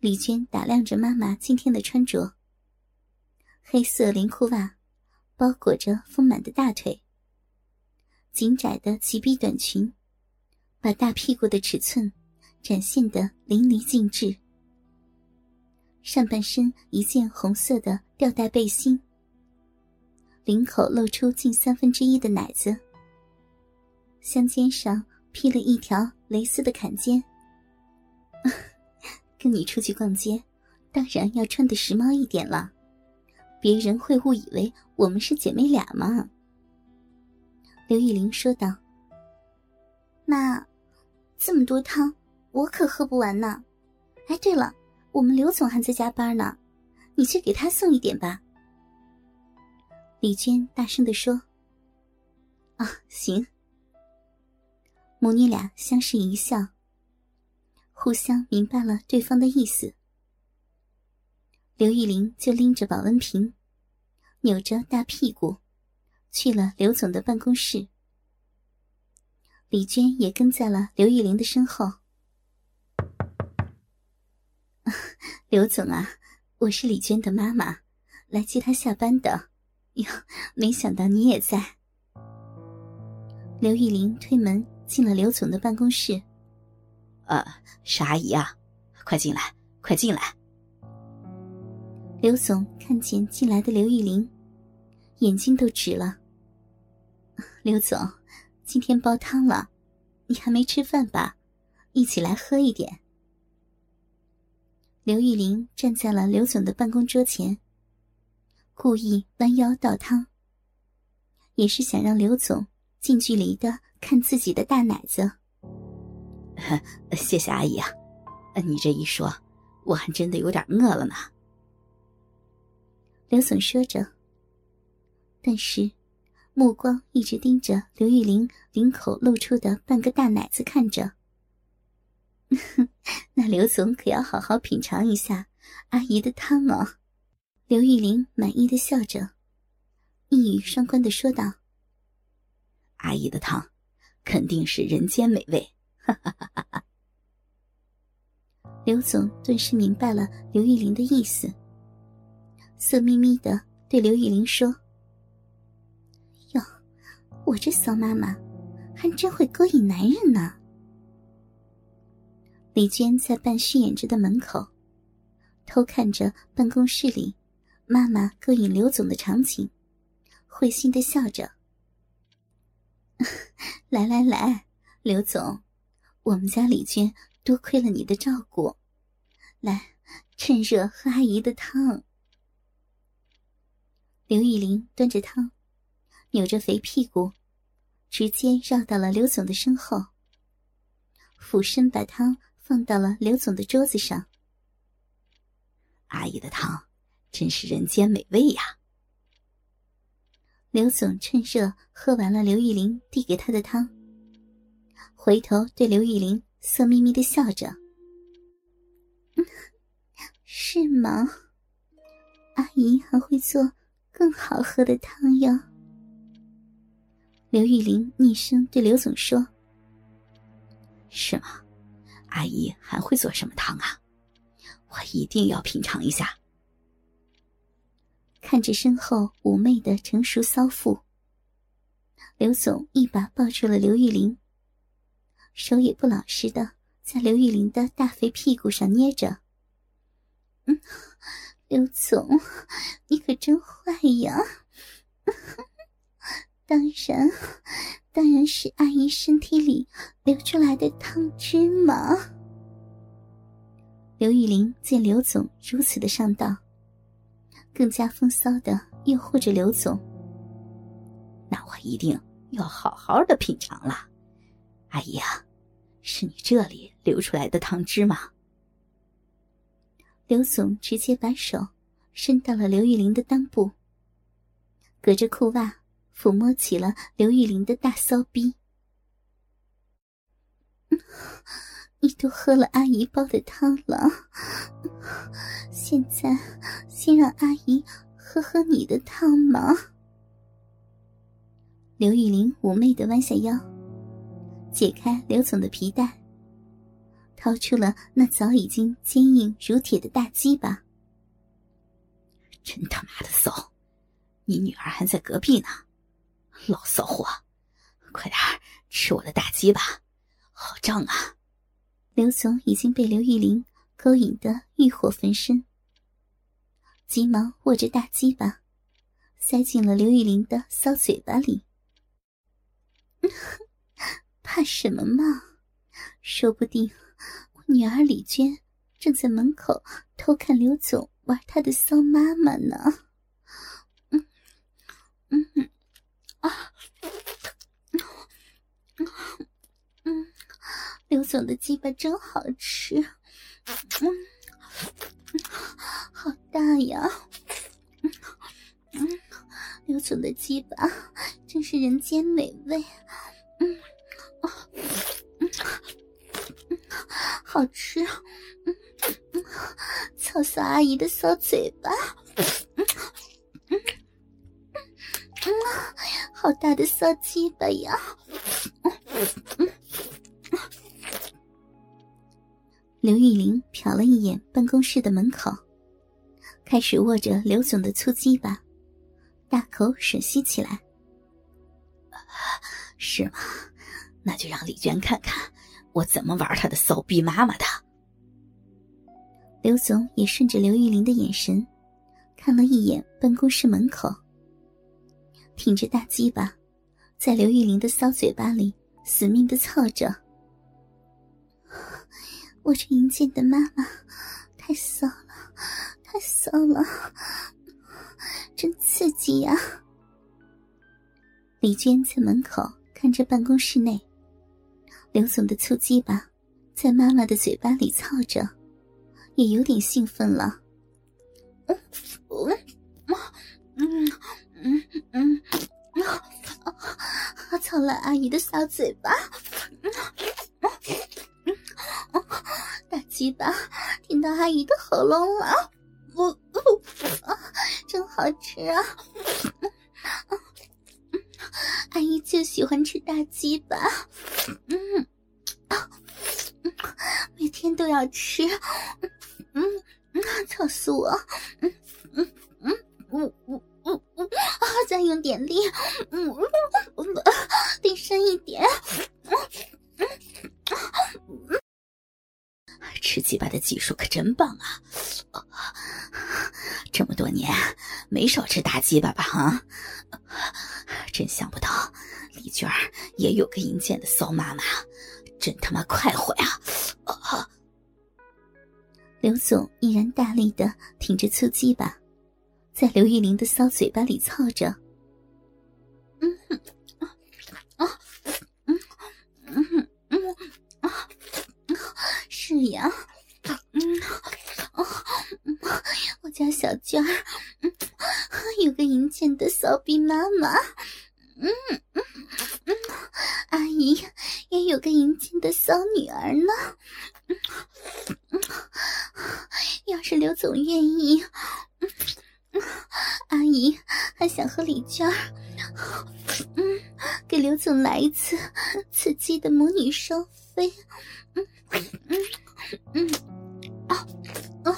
李娟打量着妈妈今天的穿着：黑色连裤袜，包裹着丰满的大腿；紧窄的齐臂短裙，把大屁股的尺寸展现得淋漓尽致。上半身一件红色的吊带背心，领口露出近三分之一的奶子，香肩上披了一条蕾丝的坎肩。跟你出去逛街，当然要穿的时髦一点了，别人会误以为我们是姐妹俩嘛。”刘玉玲说道。“那这么多汤，我可喝不完呢。哎，对了，我们刘总还在加班呢，你去给他送一点吧。”李娟大声的说。“啊，行。”母女俩相视一笑。互相明白了对方的意思，刘玉玲就拎着保温瓶，扭着大屁股，去了刘总的办公室。李娟也跟在了刘玉玲的身后。刘总啊，我是李娟的妈妈，来接她下班的。哟，没想到你也在。刘玉玲推门进了刘总的办公室。呃，是阿姨啊，快进来，快进来。刘总看见进来的刘玉玲，眼睛都直了。刘总，今天煲汤了，你还没吃饭吧？一起来喝一点。刘玉玲站在了刘总的办公桌前，故意弯腰倒汤，也是想让刘总近距离的看自己的大奶子。谢谢阿姨啊，你这一说，我还真的有点饿了呢。刘总说着，但是目光一直盯着刘玉玲领口露出的半个大奶子看着。那刘总可要好好品尝一下阿姨的汤哦。刘玉玲满意的笑着，一语双关的说道：“阿姨的汤，肯定是人间美味。”哈哈哈哈哈！刘总顿时明白了刘玉玲的意思，色眯眯的对刘玉玲说：“哟，我这骚妈妈还真会勾引男人呢。”李娟在半虚掩着的门口，偷看着办公室里妈妈勾引刘总的场景，会心的笑着：“ 来来来，刘总。”我们家李娟多亏了你的照顾，来，趁热喝阿姨的汤。刘玉玲端着汤，扭着肥屁股，直接绕到了刘总的身后，俯身把汤放到了刘总的桌子上。阿姨的汤真是人间美味呀！刘总趁热喝完了刘玉玲递给他的汤。回头对刘玉玲色眯眯的笑着：“是吗？阿姨还会做更好喝的汤哟。”刘玉玲逆声对刘总说：“是吗？阿姨还会做什么汤啊？我一定要品尝一下。”看着身后妩媚的成熟骚妇，刘总一把抱住了刘玉玲。手也不老实的在刘玉玲的大肥屁股上捏着。嗯，刘总，你可真坏呀！当然，当然是阿姨身体里流出来的汤汁嘛。刘玉玲见刘总如此的上道，更加风骚的诱惑着刘总。那我一定要好好的品尝了，阿姨啊。是你这里流出来的汤汁吗？刘总直接把手伸到了刘玉玲的裆部，隔着裤袜抚摸起了刘玉玲的大骚逼。你都喝了阿姨煲的汤了，现在先让阿姨喝喝你的汤嘛。刘玉玲妩媚的弯下腰。解开刘总的皮带，掏出了那早已经坚硬如铁的大鸡巴。真他妈的骚！你女儿还在隔壁呢，老骚货，快点吃我的大鸡巴，好胀啊！刘总已经被刘玉玲勾引得欲火焚身，急忙握着大鸡巴，塞进了刘玉玲的骚嘴巴里。怕什么嘛？说不定我女儿李娟正在门口偷看刘总玩他的骚妈妈呢。嗯嗯啊嗯，刘总的鸡巴真好吃，嗯，好大呀！嗯，刘总的鸡巴真是人间美味。嗯 好吃，嗯嗯，操阿姨的骚嘴巴，嗯嗯嗯，好大的骚鸡巴呀！刘玉玲瞟了一眼办公室的门口，开始握着刘总的粗鸡巴，大口吮吸起来。是吗？那就让李娟看看。我怎么玩她的骚逼妈妈的？刘总也顺着刘玉玲的眼神，看了一眼办公室门口，挺着大鸡巴，在刘玉玲的骚嘴巴里死命的操着。我这淫贱的妈妈，太骚了，太骚了，真刺激呀！李娟在门口看着办公室内。刘总的粗鸡巴在妈妈的嘴巴里操着，也有点兴奋了。嗯嗯嗯嗯嗯，操了阿姨的小嘴巴，大鸡巴听到阿姨的喉咙了，我真好吃啊！阿姨就喜欢吃大鸡巴，嗯，啊每天都要吃，嗯嗯，操死我，嗯嗯嗯，嗯嗯嗯嗯，啊，再用点力，嗯嗯，低声一点，嗯嗯，吃鸡巴的技术可真棒啊！这么多年没少吃大鸡巴吧？哈。真想不到，李娟也有个淫贱的骚妈妈，真他妈快活呀！啊！刘总依然大力的挺着粗鸡巴，在刘玉玲的骚嘴巴里操着。是呀，嗯啊，我家小娟儿，嗯，有个淫贱的骚逼妈妈。嗯嗯嗯，阿姨也有个迎亲的骚女儿呢。嗯嗯，要是刘总愿意，嗯，阿姨还想和李娟儿，嗯，给刘总来一次刺激的母女双飞。嗯嗯嗯，啊啊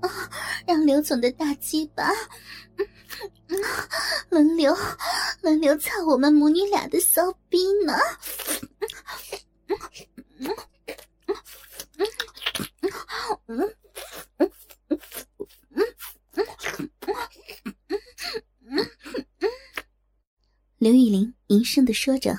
啊！让刘总的大鸡巴。轮流，轮流操我们母女俩的骚逼呢！刘玉玲凝声的说着。